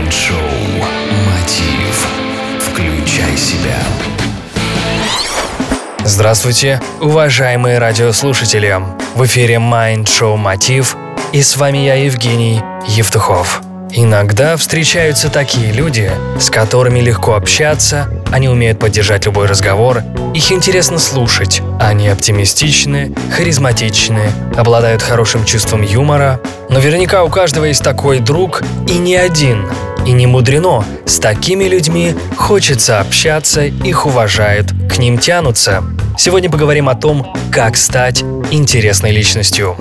Mind Show «Мотив». Включай себя. Здравствуйте, уважаемые радиослушатели! В эфире Mind Show «Мотив» и с вами я, Евгений Евтухов. Иногда встречаются такие люди, с которыми легко общаться, они умеют поддержать любой разговор, их интересно слушать, они оптимистичны, харизматичны, обладают хорошим чувством юмора. Наверняка у каждого есть такой друг и не один. И не мудрено, с такими людьми хочется общаться, их уважают, к ним тянутся. Сегодня поговорим о том, как стать интересной личностью.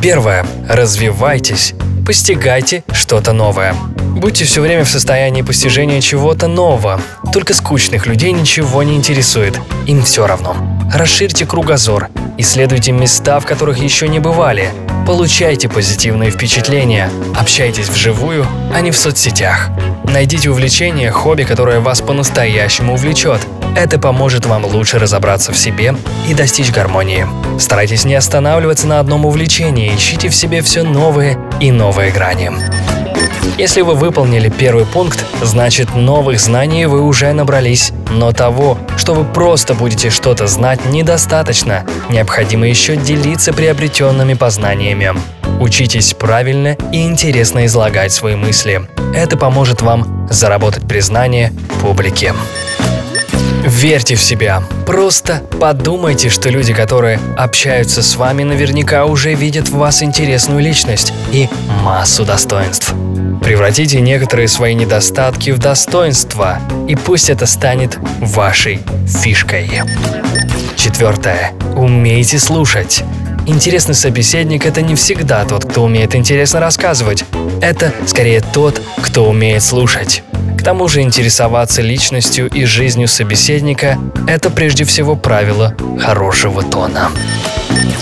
Первое. Развивайтесь постигайте что-то новое. Будьте все время в состоянии постижения чего-то нового. Только скучных людей ничего не интересует. Им все равно. Расширьте кругозор. Исследуйте места, в которых еще не бывали. Получайте позитивные впечатления. Общайтесь вживую, а не в соцсетях. Найдите увлечение, хобби, которое вас по-настоящему увлечет. Это поможет вам лучше разобраться в себе и достичь гармонии. Старайтесь не останавливаться на одном увлечении, ищите в себе все новые и новые грани. Если вы выполнили первый пункт, значит новых знаний вы уже набрались. Но того, что вы просто будете что-то знать, недостаточно. Необходимо еще делиться приобретенными познаниями. Учитесь правильно и интересно излагать свои мысли. Это поможет вам заработать признание публики. Верьте в себя. Просто подумайте, что люди, которые общаются с вами, наверняка уже видят в вас интересную личность и массу достоинств. Превратите некоторые свои недостатки в достоинства, и пусть это станет вашей фишкой. Четвертое. Умейте слушать. Интересный собеседник – это не всегда тот, кто умеет интересно рассказывать. Это скорее тот, кто умеет слушать. К тому же интересоваться личностью и жизнью собеседника – это прежде всего правило хорошего тона.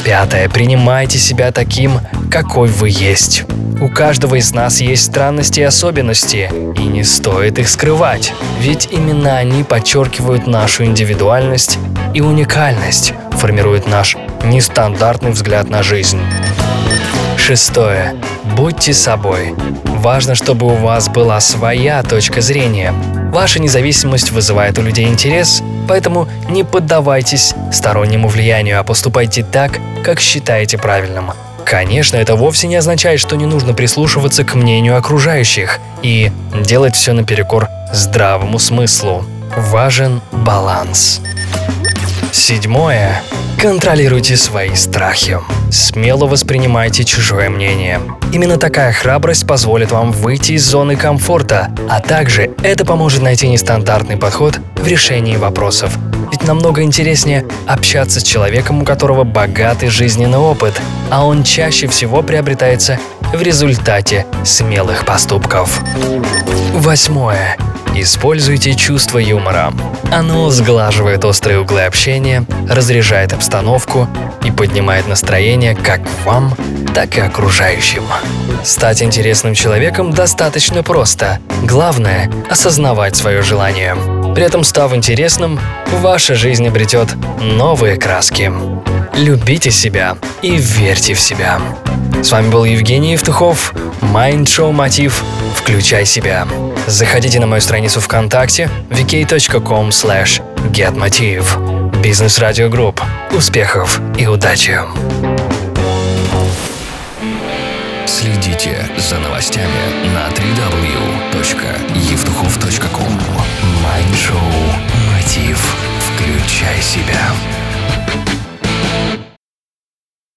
Пятое. Принимайте себя таким, какой вы есть. У каждого из нас есть странности и особенности, и не стоит их скрывать, ведь именно они подчеркивают нашу индивидуальность и уникальность, формируют наш нестандартный взгляд на жизнь. Шестое. Будьте собой. Важно, чтобы у вас была своя точка зрения. Ваша независимость вызывает у людей интерес, поэтому не поддавайтесь стороннему влиянию, а поступайте так, как считаете правильным. Конечно, это вовсе не означает, что не нужно прислушиваться к мнению окружающих и делать все наперекор здравому смыслу. Важен баланс. Седьмое. Контролируйте свои страхи. Смело воспринимайте чужое мнение. Именно такая храбрость позволит вам выйти из зоны комфорта, а также это поможет найти нестандартный подход в решении вопросов. Ведь намного интереснее общаться с человеком, у которого богатый жизненный опыт, а он чаще всего приобретается в результате смелых поступков. Восьмое. Используйте чувство юмора. Оно сглаживает острые углы общения, разряжает обстановку и поднимает настроение как вам, так и окружающим. Стать интересным человеком достаточно просто. Главное – осознавать свое желание. При этом, став интересным, ваша жизнь обретет новые краски. Любите себя и верьте в себя. С вами был Евгений Евтухов, Mind Show Мотив «Включай себя». Заходите на мою страницу ВКонтакте vk.com slash getmotiv. Business Radio Group. Успехов и удачи! Следите за новостями на www.евтухов.ком Mind Show «Мотив». Включай себя.